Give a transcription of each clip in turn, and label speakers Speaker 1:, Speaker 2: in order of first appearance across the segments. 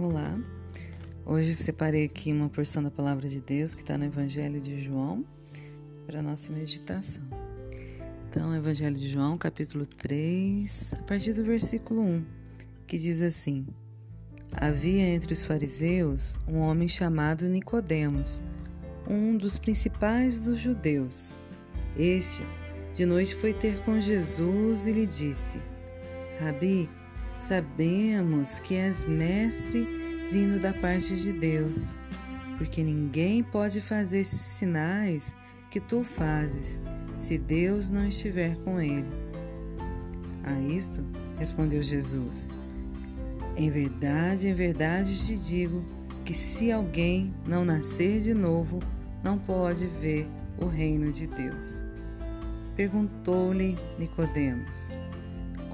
Speaker 1: Olá, hoje separei aqui uma porção da palavra de Deus que está no Evangelho de João para nossa meditação. Então, Evangelho de João, capítulo 3, a partir do versículo 1, que diz assim: Havia entre os fariseus um homem chamado Nicodemos, um dos principais dos judeus. Este, de noite, foi ter com Jesus e lhe disse: Rabi, Sabemos que és mestre vindo da parte de Deus, porque ninguém pode fazer esses sinais que tu fazes se Deus não estiver com ele. A isto respondeu Jesus: Em verdade, em verdade te digo que se alguém não nascer de novo, não pode ver o reino de Deus. Perguntou-lhe Nicodemos: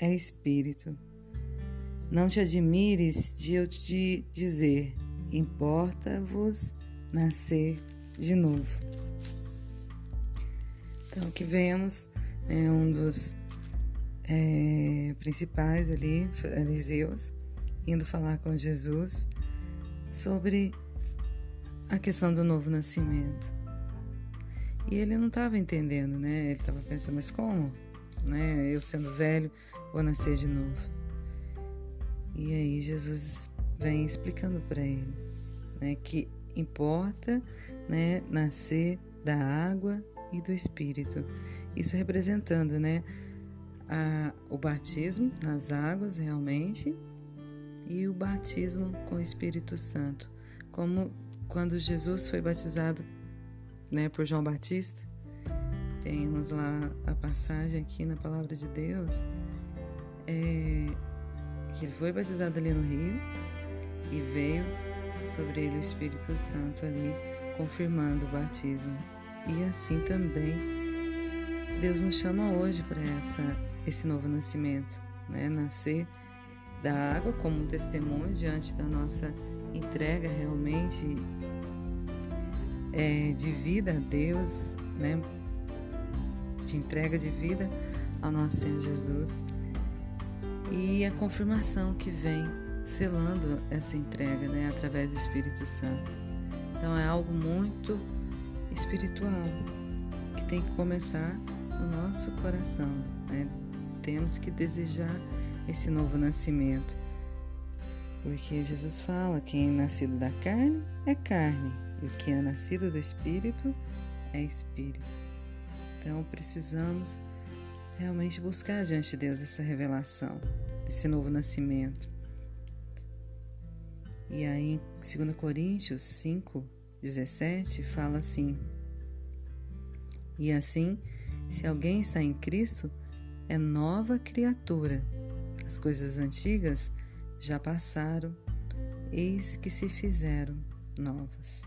Speaker 1: é espírito. Não te admires de eu te dizer, importa-vos nascer de novo. Então, aqui vemos é, um dos é, principais ali, fariseus, indo falar com Jesus sobre a questão do novo nascimento. E ele não estava entendendo, né? Ele estava pensando, mas como? Né? Eu sendo velho, vou nascer de novo. E aí Jesus vem explicando para ele né, que importa né, nascer da água e do Espírito. Isso representando né, a, o batismo nas águas realmente e o batismo com o Espírito Santo. Como quando Jesus foi batizado né, por João Batista, temos lá a passagem aqui na palavra de Deus é, que ele foi batizado ali no rio e veio sobre ele o Espírito Santo ali, confirmando o batismo. E assim também Deus nos chama hoje para essa esse novo nascimento, né? Nascer da água como um testemunho diante da nossa entrega realmente é, de vida a Deus, né? De entrega de vida ao nosso Senhor Jesus e a confirmação que vem selando essa entrega né, através do Espírito Santo. Então é algo muito espiritual que tem que começar no nosso coração. Né? Temos que desejar esse novo nascimento. Porque Jesus fala: quem é nascido da carne é carne, e o que é nascido do espírito é espírito. Então precisamos realmente buscar diante de Deus essa revelação, desse novo nascimento. E aí em 2 Coríntios 5, 17 fala assim: E assim, se alguém está em Cristo, é nova criatura. As coisas antigas já passaram, eis que se fizeram novas.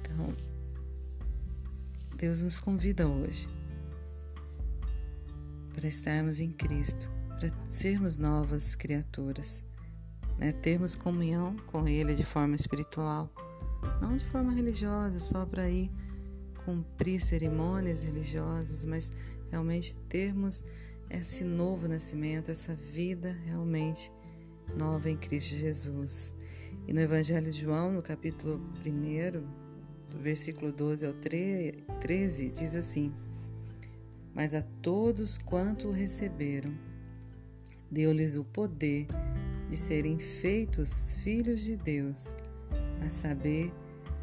Speaker 1: Então, Deus nos convida hoje para estarmos em Cristo, para sermos novas criaturas, né? termos comunhão com Ele de forma espiritual, não de forma religiosa, só para ir cumprir cerimônias religiosas, mas realmente termos esse novo nascimento, essa vida realmente nova em Cristo Jesus. E no Evangelho de João, no capítulo 1, do versículo 12 ao 13, diz assim: mas a todos quanto o receberam, deu-lhes o poder de serem feitos filhos de Deus, a saber,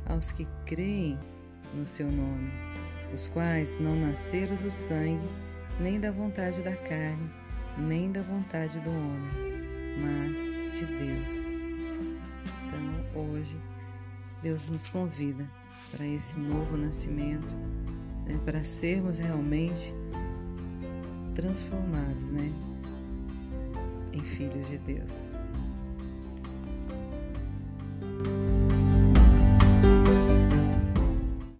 Speaker 1: aos que creem no seu nome, os quais não nasceram do sangue, nem da vontade da carne, nem da vontade do homem, mas de Deus. Então, hoje, Deus nos convida para esse novo nascimento, né? para sermos realmente transformados né? em filhos de Deus.